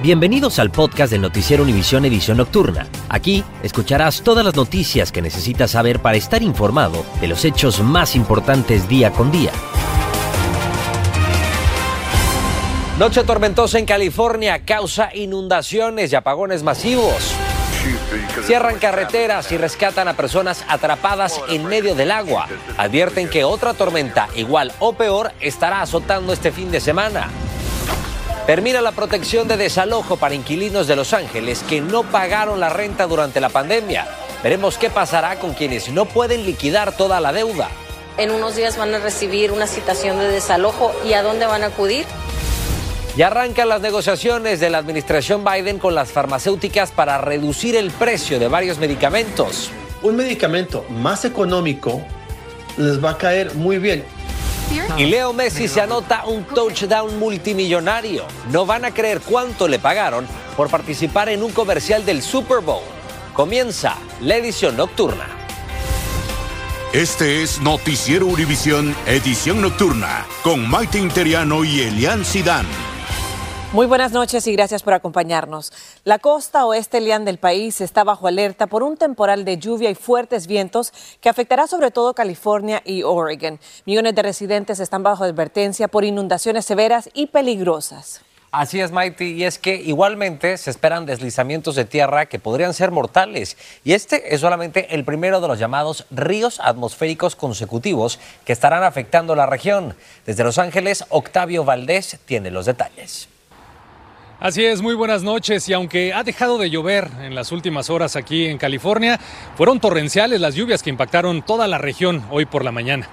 Bienvenidos al podcast del Noticiero Univisión Edición Nocturna. Aquí escucharás todas las noticias que necesitas saber para estar informado de los hechos más importantes día con día. Noche tormentosa en California causa inundaciones y apagones masivos. Cierran carreteras y rescatan a personas atrapadas en medio del agua. Advierten que otra tormenta igual o peor estará azotando este fin de semana. Termina la protección de desalojo para inquilinos de Los Ángeles que no pagaron la renta durante la pandemia. Veremos qué pasará con quienes no pueden liquidar toda la deuda. En unos días van a recibir una citación de desalojo y a dónde van a acudir. Y arrancan las negociaciones de la administración Biden con las farmacéuticas para reducir el precio de varios medicamentos. Un medicamento más económico les va a caer muy bien. Y Leo Messi se anota un touchdown multimillonario. No van a creer cuánto le pagaron por participar en un comercial del Super Bowl. Comienza la edición nocturna. Este es Noticiero Univisión, edición nocturna, con Maite Interiano y Elian Sidán. Muy buenas noches y gracias por acompañarnos. La costa oeste lian del país está bajo alerta por un temporal de lluvia y fuertes vientos que afectará sobre todo California y Oregon. Millones de residentes están bajo advertencia por inundaciones severas y peligrosas. Así es, Mighty, y es que igualmente se esperan deslizamientos de tierra que podrían ser mortales. Y este es solamente el primero de los llamados ríos atmosféricos consecutivos que estarán afectando la región. Desde Los Ángeles, Octavio Valdés tiene los detalles. Así es, muy buenas noches y aunque ha dejado de llover en las últimas horas aquí en California, fueron torrenciales las lluvias que impactaron toda la región hoy por la mañana.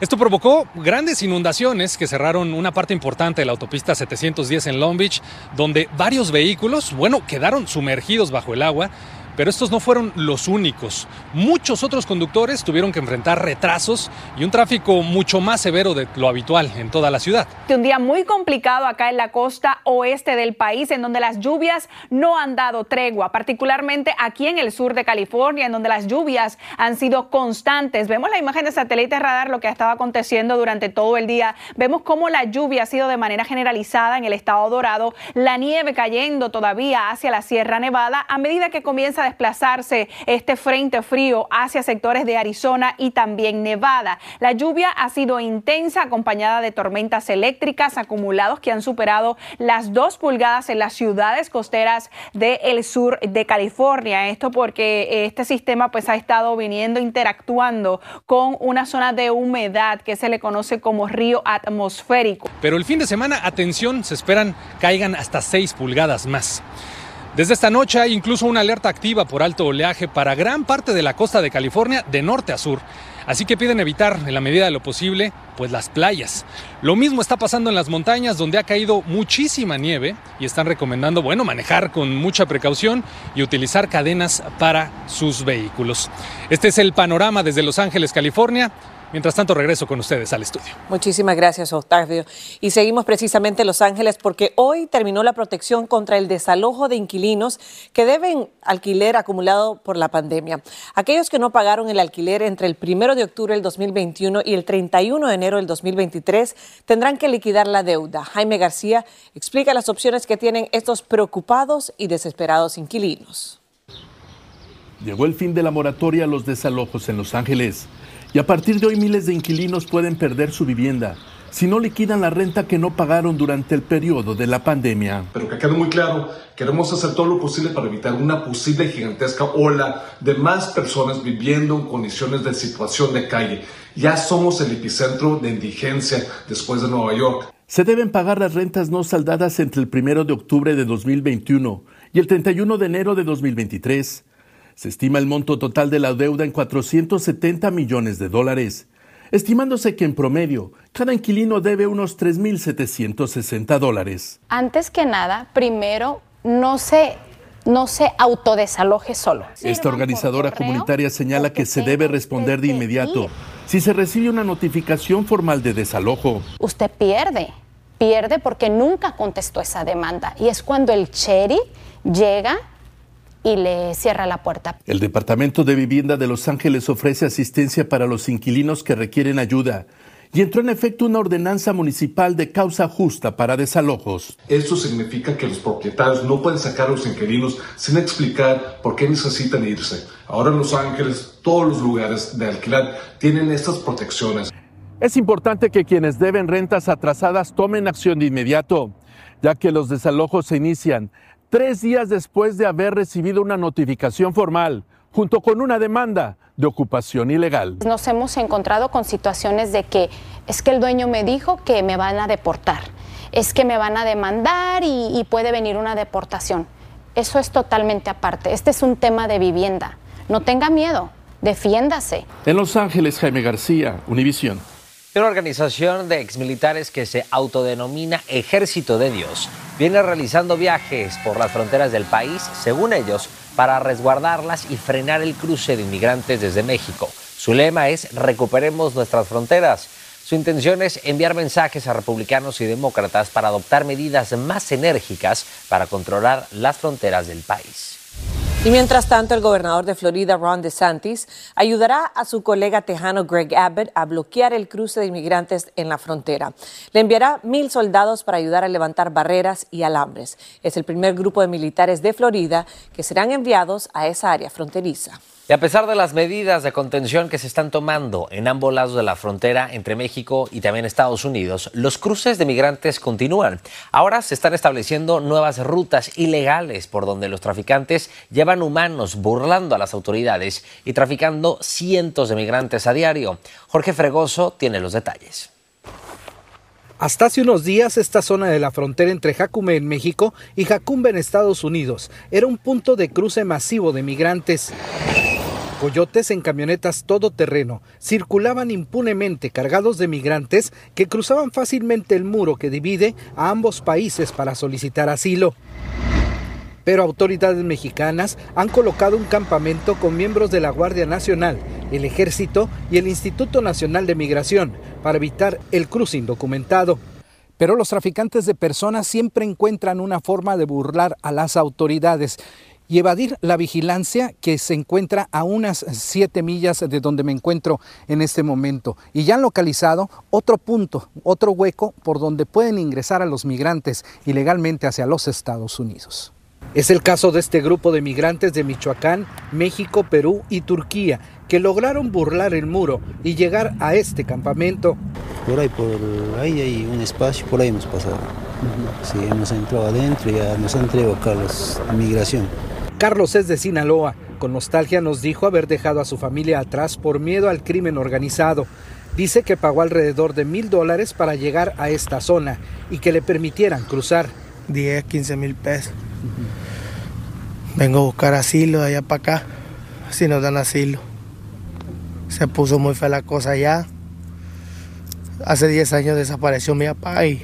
Esto provocó grandes inundaciones que cerraron una parte importante de la autopista 710 en Long Beach, donde varios vehículos, bueno, quedaron sumergidos bajo el agua pero estos no fueron los únicos. Muchos otros conductes tuvieron que enfrentar retrasos y un tráfico mucho más severo de lo habitual en toda la ciudad. Un día muy complicado acá en la costa oeste del país, en donde las lluvias no han dado tregua, particularmente aquí en el sur de California, en donde las lluvias han sido constantes. Vemos la imagen de satélite radar, lo que ha estado aconteciendo durante todo el día. Vemos cómo la lluvia ha sido de manera generalizada en el estado dorado, la nieve cayendo todavía hacia la Sierra Nevada a medida que comienza desplazarse este frente frío hacia sectores de Arizona y también Nevada. La lluvia ha sido intensa, acompañada de tormentas eléctricas acumulados que han superado las dos pulgadas en las ciudades costeras del sur de California. Esto porque este sistema pues ha estado viniendo interactuando con una zona de humedad que se le conoce como río atmosférico. Pero el fin de semana, atención, se esperan caigan hasta 6 pulgadas más. Desde esta noche hay incluso una alerta activa por alto oleaje para gran parte de la costa de California de norte a sur. Así que piden evitar en la medida de lo posible pues las playas. Lo mismo está pasando en las montañas donde ha caído muchísima nieve y están recomendando, bueno, manejar con mucha precaución y utilizar cadenas para sus vehículos. Este es el panorama desde Los Ángeles, California. Mientras tanto, regreso con ustedes al estudio. Muchísimas gracias, Octavio. Y seguimos precisamente en Los Ángeles porque hoy terminó la protección contra el desalojo de inquilinos que deben alquiler acumulado por la pandemia. Aquellos que no pagaron el alquiler entre el 1 de octubre del 2021 y el 31 de enero del 2023 tendrán que liquidar la deuda. Jaime García explica las opciones que tienen estos preocupados y desesperados inquilinos. Llegó el fin de la moratoria a los desalojos en Los Ángeles. Y a partir de hoy miles de inquilinos pueden perder su vivienda si no liquidan la renta que no pagaron durante el periodo de la pandemia. Pero que quede muy claro, queremos hacer todo lo posible para evitar una posible gigantesca ola de más personas viviendo en condiciones de situación de calle. Ya somos el epicentro de indigencia después de Nueva York. Se deben pagar las rentas no saldadas entre el 1 de octubre de 2021 y el 31 de enero de 2023. Se estima el monto total de la deuda en 470 millones de dólares, estimándose que en promedio cada inquilino debe unos 3.760 dólares. Antes que nada, primero, no se no se autodesaloje solo. Esta organizadora comunitaria señala que se debe responder de inmediato si se recibe una notificación formal de desalojo. Usted pierde, pierde porque nunca contestó esa demanda y es cuando el cherry llega y le cierra la puerta. El Departamento de Vivienda de Los Ángeles ofrece asistencia para los inquilinos que requieren ayuda y entró en efecto una ordenanza municipal de causa justa para desalojos. Esto significa que los propietarios no pueden sacar a los inquilinos sin explicar por qué necesitan irse. Ahora en Los Ángeles, todos los lugares de alquiler tienen estas protecciones. Es importante que quienes deben rentas atrasadas tomen acción de inmediato, ya que los desalojos se inician tres días después de haber recibido una notificación formal, junto con una demanda de ocupación ilegal. Nos hemos encontrado con situaciones de que es que el dueño me dijo que me van a deportar, es que me van a demandar y, y puede venir una deportación. Eso es totalmente aparte. Este es un tema de vivienda. No tenga miedo, defiéndase. En Los Ángeles, Jaime García, Univisión. Una organización de exmilitares que se autodenomina Ejército de Dios viene realizando viajes por las fronteras del país, según ellos, para resguardarlas y frenar el cruce de inmigrantes desde México. Su lema es Recuperemos nuestras fronteras. Su intención es enviar mensajes a republicanos y demócratas para adoptar medidas más enérgicas para controlar las fronteras del país. Y mientras tanto, el gobernador de Florida, Ron DeSantis, ayudará a su colega tejano Greg Abbott a bloquear el cruce de inmigrantes en la frontera. Le enviará mil soldados para ayudar a levantar barreras y alambres. Es el primer grupo de militares de Florida que serán enviados a esa área fronteriza. Y a pesar de las medidas de contención que se están tomando en ambos lados de la frontera entre México y también Estados Unidos, los cruces de migrantes continúan. Ahora se están estableciendo nuevas rutas ilegales por donde los traficantes llevan humanos burlando a las autoridades y traficando cientos de migrantes a diario. Jorge Fregoso tiene los detalles. Hasta hace unos días, esta zona de la frontera entre Jacume en México y Jacumbe en Estados Unidos era un punto de cruce masivo de migrantes. Coyotes en camionetas todoterreno circulaban impunemente cargados de migrantes que cruzaban fácilmente el muro que divide a ambos países para solicitar asilo. Pero autoridades mexicanas han colocado un campamento con miembros de la Guardia Nacional, el Ejército y el Instituto Nacional de Migración para evitar el cruce indocumentado. Pero los traficantes de personas siempre encuentran una forma de burlar a las autoridades y evadir la vigilancia que se encuentra a unas siete millas de donde me encuentro en este momento. Y ya han localizado otro punto, otro hueco por donde pueden ingresar a los migrantes ilegalmente hacia los Estados Unidos. Es el caso de este grupo de migrantes de Michoacán, México, Perú y Turquía, que lograron burlar el muro y llegar a este campamento. Por ahí, por ahí hay un espacio, por ahí hemos pasado. Sí, hemos entrado adentro y ya nos han traído acá los migración. Carlos es de Sinaloa. Con nostalgia nos dijo haber dejado a su familia atrás por miedo al crimen organizado. Dice que pagó alrededor de mil dólares para llegar a esta zona y que le permitieran cruzar. 10, 15 mil pesos. Vengo a buscar asilo de allá para acá, si nos dan asilo. Se puso muy fea la cosa allá. Hace 10 años desapareció mi papá y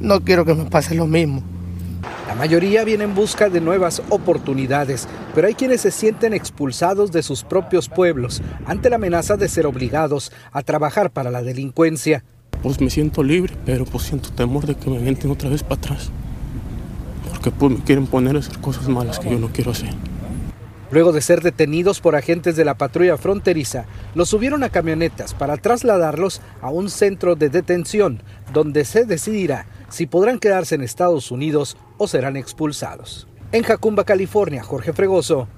no quiero que me pase lo mismo. La mayoría viene en busca de nuevas oportunidades, pero hay quienes se sienten expulsados de sus propios pueblos ante la amenaza de ser obligados a trabajar para la delincuencia. Pues me siento libre, pero pues siento temor de que me venten otra vez para atrás. Porque pues me quieren poner a hacer cosas malas que yo no quiero hacer. Luego de ser detenidos por agentes de la patrulla fronteriza, los subieron a camionetas para trasladarlos a un centro de detención donde se decidirá si podrán quedarse en Estados Unidos o serán expulsados. En Jacumba, California, Jorge Fregoso,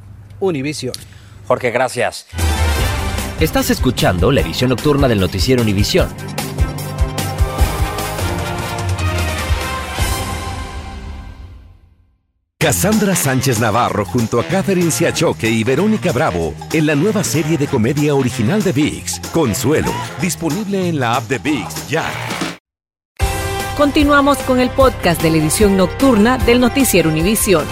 Univisión. Jorge, gracias. Estás escuchando la edición nocturna del noticiero Univisión. Cassandra Sánchez Navarro junto a Catherine Siachoque y Verónica Bravo en la nueva serie de comedia original de VIX, Consuelo, disponible en la app de VIX ya. Continuamos con el podcast de la edición nocturna del noticiero Univisión.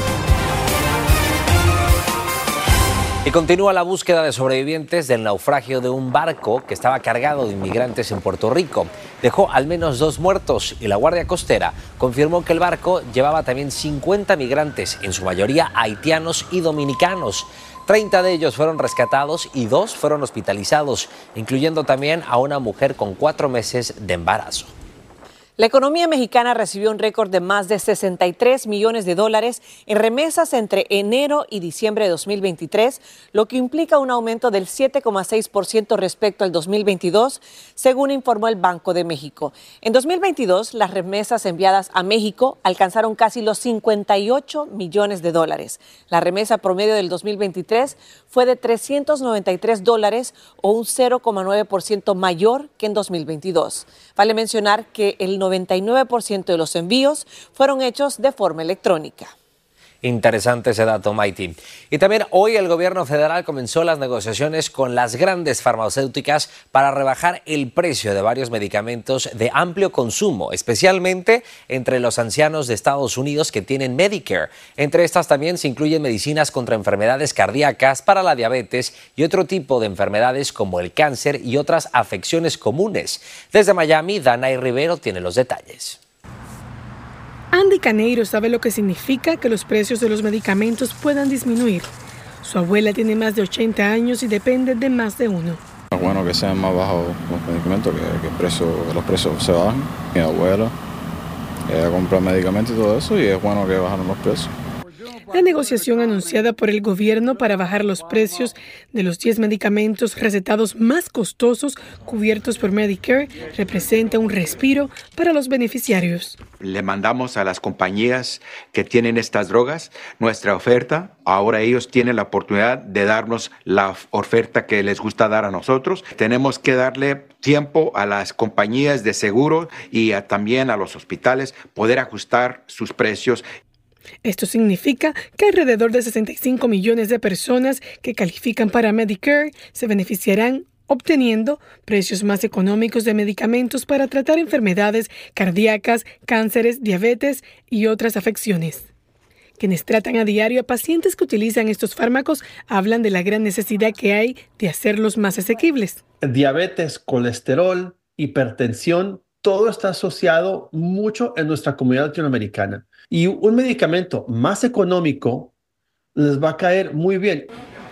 Y continúa la búsqueda de sobrevivientes del naufragio de un barco que estaba cargado de inmigrantes en Puerto Rico. dejó al menos dos muertos y la Guardia Costera confirmó que el barco llevaba también 50 migrantes, en su mayoría haitianos y dominicanos. 30 de ellos fueron rescatados y dos fueron hospitalizados, incluyendo también a una mujer con cuatro meses de embarazo. La economía mexicana recibió un récord de más de 63 millones de dólares en remesas entre enero y diciembre de 2023, lo que implica un aumento del 7,6% respecto al 2022, según informó el Banco de México. En 2022, las remesas enviadas a México alcanzaron casi los 58 millones de dólares. La remesa promedio del 2023 fue de 393 dólares o un 0,9% mayor que en 2022. Vale mencionar que el 99% de los envíos fueron hechos de forma electrónica. Interesante ese dato, Mighty. Y también hoy el gobierno federal comenzó las negociaciones con las grandes farmacéuticas para rebajar el precio de varios medicamentos de amplio consumo, especialmente entre los ancianos de Estados Unidos que tienen Medicare. Entre estas también se incluyen medicinas contra enfermedades cardíacas, para la diabetes y otro tipo de enfermedades como el cáncer y otras afecciones comunes. Desde Miami, Dana Rivero tiene los detalles. Andy Caneiro sabe lo que significa que los precios de los medicamentos puedan disminuir. Su abuela tiene más de 80 años y depende de más de uno. Es bueno que sean más bajos los medicamentos, que, los precios se bajen. Mi abuela ella compra medicamentos y todo eso y es bueno que bajen los precios. La negociación anunciada por el gobierno para bajar los precios de los 10 medicamentos recetados más costosos cubiertos por Medicare representa un respiro para los beneficiarios. Le mandamos a las compañías que tienen estas drogas nuestra oferta. Ahora ellos tienen la oportunidad de darnos la oferta que les gusta dar a nosotros. Tenemos que darle tiempo a las compañías de seguro y también a los hospitales poder ajustar sus precios esto significa que alrededor de 65 millones de personas que califican para Medicare se beneficiarán obteniendo precios más económicos de medicamentos para tratar enfermedades cardíacas, cánceres, diabetes y otras afecciones. Quienes tratan a diario a pacientes que utilizan estos fármacos hablan de la gran necesidad que hay de hacerlos más asequibles. Diabetes, colesterol, hipertensión, todo está asociado mucho en nuestra comunidad latinoamericana. Y un medicamento más económico les va a caer muy bien.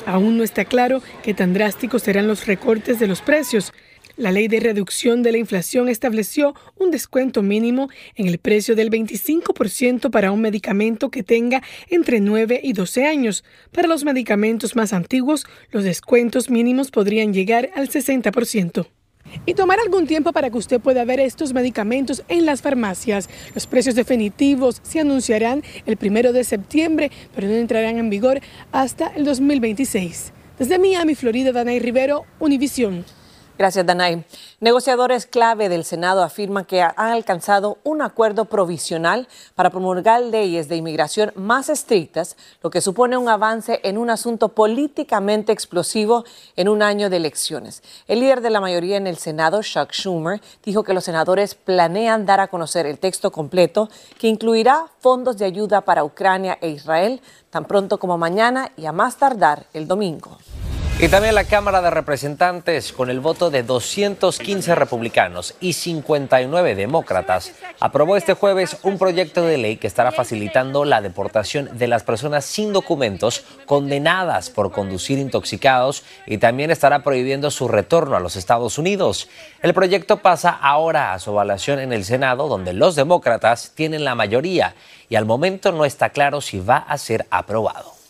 Aún no está claro qué tan drásticos serán los recortes de los precios. La ley de reducción de la inflación estableció un descuento mínimo en el precio del 25% para un medicamento que tenga entre 9 y 12 años. Para los medicamentos más antiguos, los descuentos mínimos podrían llegar al 60% y tomar algún tiempo para que usted pueda ver estos medicamentos en las farmacias. Los precios definitivos se anunciarán el primero de septiembre, pero no entrarán en vigor hasta el 2026. Desde Miami, Florida, Danay Rivero, Univisión. Gracias, Danay. Negociadores clave del Senado afirman que han alcanzado un acuerdo provisional para promulgar leyes de inmigración más estrictas, lo que supone un avance en un asunto políticamente explosivo en un año de elecciones. El líder de la mayoría en el Senado, Chuck Schumer, dijo que los senadores planean dar a conocer el texto completo que incluirá fondos de ayuda para Ucrania e Israel tan pronto como mañana y a más tardar el domingo. Y también la Cámara de Representantes, con el voto de 215 republicanos y 59 demócratas, aprobó este jueves un proyecto de ley que estará facilitando la deportación de las personas sin documentos condenadas por conducir intoxicados y también estará prohibiendo su retorno a los Estados Unidos. El proyecto pasa ahora a su evaluación en el Senado, donde los demócratas tienen la mayoría y al momento no está claro si va a ser aprobado.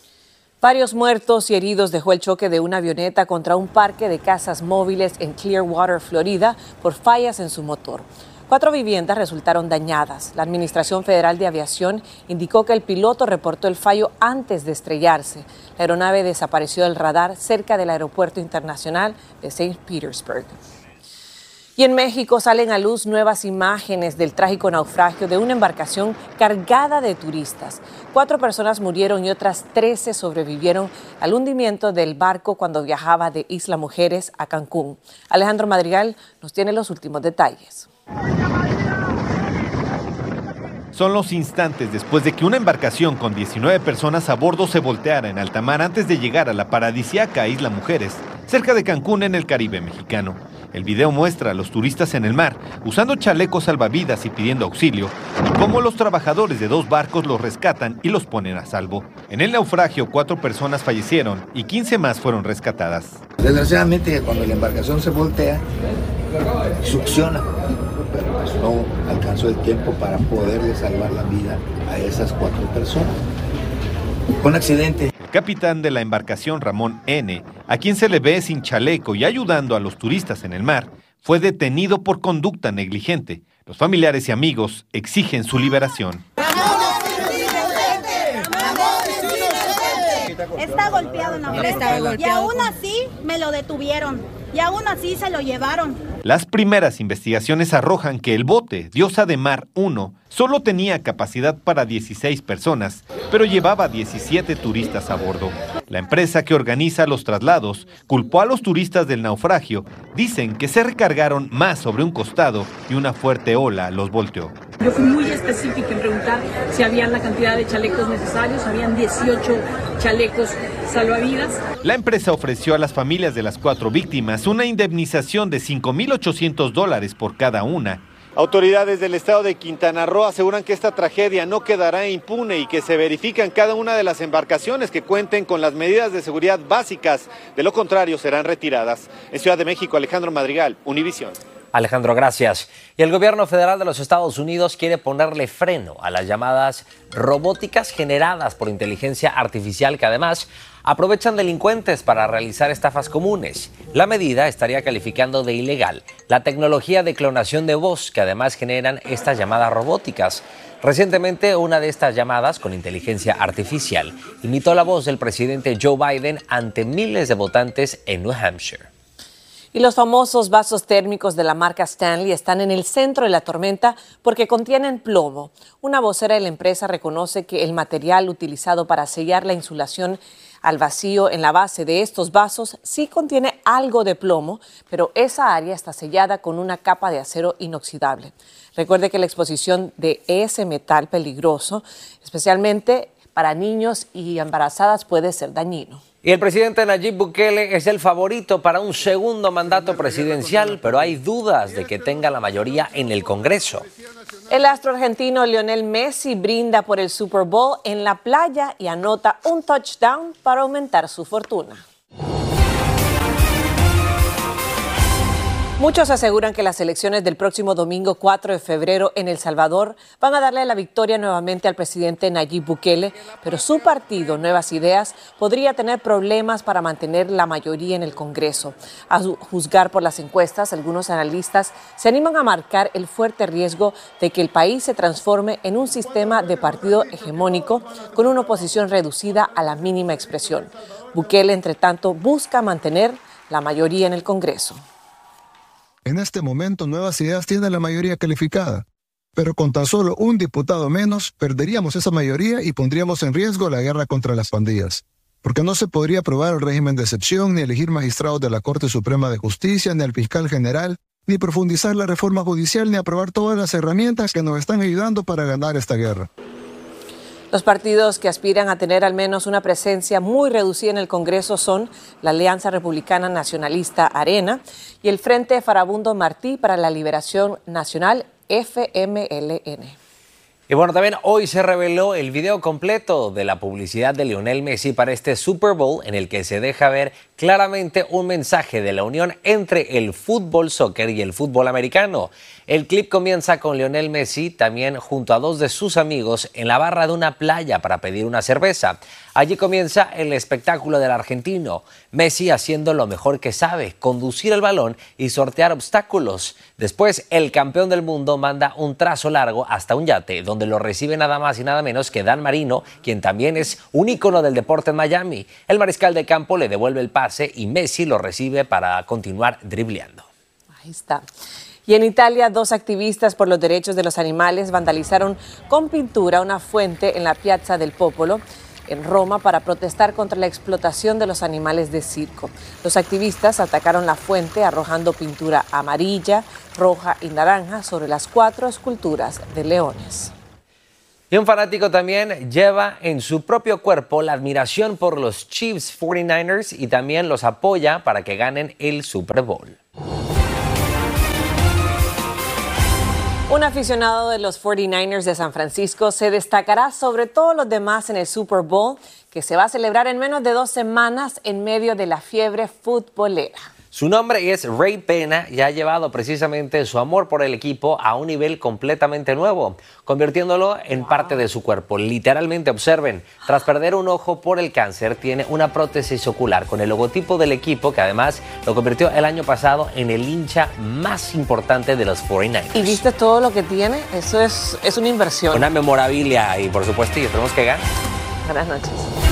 Varios muertos y heridos dejó el choque de una avioneta contra un parque de casas móviles en Clearwater, Florida, por fallas en su motor. Cuatro viviendas resultaron dañadas. La Administración Federal de Aviación indicó que el piloto reportó el fallo antes de estrellarse. La aeronave desapareció del radar cerca del Aeropuerto Internacional de St. Petersburg. Y en México salen a luz nuevas imágenes del trágico naufragio de una embarcación cargada de turistas. Cuatro personas murieron y otras trece sobrevivieron al hundimiento del barco cuando viajaba de Isla Mujeres a Cancún. Alejandro Madrigal nos tiene los últimos detalles. Son los instantes después de que una embarcación con 19 personas a bordo se volteara en alta mar antes de llegar a la paradisiaca Isla Mujeres, cerca de Cancún en el Caribe mexicano. El video muestra a los turistas en el mar usando chalecos salvavidas y pidiendo auxilio, y cómo los trabajadores de dos barcos los rescatan y los ponen a salvo. En el naufragio, cuatro personas fallecieron y 15 más fueron rescatadas. Desgraciadamente, cuando la embarcación se voltea, succiona, pero pues no alcanzó el tiempo para poderle salvar la vida a esas cuatro personas. Un accidente. El capitán de la embarcación Ramón N., a quien se le ve sin chaleco y ayudando a los turistas en el mar, fue detenido por conducta negligente. Los familiares y amigos exigen su liberación. Está golpeado en la cabeza. Y aún así me lo detuvieron. Y aún así se lo llevaron. Las primeras investigaciones arrojan que el bote Diosa de Mar 1 solo tenía capacidad para 16 personas, pero llevaba 17 turistas a bordo. La empresa que organiza los traslados culpó a los turistas del naufragio. Dicen que se recargaron más sobre un costado y una fuerte ola los volteó. Yo fui muy específica en preguntar si habían la cantidad de chalecos necesarios, habían 18 chalecos salvavidas. La empresa ofreció a las familias de las cuatro víctimas una indemnización de 5.800 dólares por cada una. Autoridades del estado de Quintana Roo aseguran que esta tragedia no quedará impune y que se verifican cada una de las embarcaciones que cuenten con las medidas de seguridad básicas. De lo contrario, serán retiradas. En Ciudad de México, Alejandro Madrigal, Univisión. Alejandro, gracias. Y el gobierno federal de los Estados Unidos quiere ponerle freno a las llamadas robóticas generadas por inteligencia artificial que además aprovechan delincuentes para realizar estafas comunes. La medida estaría calificando de ilegal la tecnología de clonación de voz que además generan estas llamadas robóticas. Recientemente, una de estas llamadas con inteligencia artificial imitó la voz del presidente Joe Biden ante miles de votantes en New Hampshire. Y los famosos vasos térmicos de la marca Stanley están en el centro de la tormenta porque contienen plomo. Una vocera de la empresa reconoce que el material utilizado para sellar la insulación al vacío en la base de estos vasos sí contiene algo de plomo, pero esa área está sellada con una capa de acero inoxidable. Recuerde que la exposición de ese metal peligroso, especialmente para niños y embarazadas, puede ser dañino. Y el presidente Nayib Bukele es el favorito para un segundo mandato presidencial, pero hay dudas de que tenga la mayoría en el Congreso. El astro argentino Lionel Messi brinda por el Super Bowl en la playa y anota un touchdown para aumentar su fortuna. Muchos aseguran que las elecciones del próximo domingo 4 de febrero en El Salvador van a darle la victoria nuevamente al presidente Nayib Bukele, pero su partido, Nuevas Ideas, podría tener problemas para mantener la mayoría en el Congreso. A juzgar por las encuestas, algunos analistas se animan a marcar el fuerte riesgo de que el país se transforme en un sistema de partido hegemónico con una oposición reducida a la mínima expresión. Bukele, entre tanto, busca mantener la mayoría en el Congreso. En este momento Nuevas Ideas tiene la mayoría calificada, pero con tan solo un diputado menos perderíamos esa mayoría y pondríamos en riesgo la guerra contra las pandillas, porque no se podría aprobar el régimen de excepción, ni elegir magistrados de la Corte Suprema de Justicia, ni al fiscal general, ni profundizar la reforma judicial, ni aprobar todas las herramientas que nos están ayudando para ganar esta guerra. Los partidos que aspiran a tener al menos una presencia muy reducida en el Congreso son la Alianza Republicana Nacionalista Arena y el Frente Farabundo Martí para la Liberación Nacional FMLN. Y bueno, también hoy se reveló el video completo de la publicidad de Lionel Messi para este Super Bowl en el que se deja ver claramente un mensaje de la unión entre el fútbol soccer y el fútbol americano. El clip comienza con Lionel Messi también junto a dos de sus amigos en la barra de una playa para pedir una cerveza. Allí comienza el espectáculo del argentino, Messi haciendo lo mejor que sabe, conducir el balón y sortear obstáculos. Después, el campeón del mundo manda un trazo largo hasta un yate, donde lo recibe nada más y nada menos que Dan Marino, quien también es un ícono del deporte en Miami. El mariscal de campo le devuelve el pase y Messi lo recibe para continuar dribleando. Ahí está. Y en Italia, dos activistas por los derechos de los animales vandalizaron con pintura una fuente en la Piazza del Popolo en Roma para protestar contra la explotación de los animales de circo. Los activistas atacaron la fuente arrojando pintura amarilla, roja y naranja sobre las cuatro esculturas de leones. Y un fanático también lleva en su propio cuerpo la admiración por los Chiefs 49ers y también los apoya para que ganen el Super Bowl. Un aficionado de los 49ers de San Francisco se destacará sobre todos los demás en el Super Bowl, que se va a celebrar en menos de dos semanas en medio de la fiebre futbolera. Su nombre es Ray Pena y ha llevado precisamente su amor por el equipo a un nivel completamente nuevo, convirtiéndolo en parte de su cuerpo. Literalmente, observen, tras perder un ojo por el cáncer, tiene una prótesis ocular con el logotipo del equipo que además lo convirtió el año pasado en el hincha más importante de los 49ers. ¿Y viste todo lo que tiene? Eso es, es una inversión. Una memorabilia y por supuesto, y esperemos que gane. Buenas noches.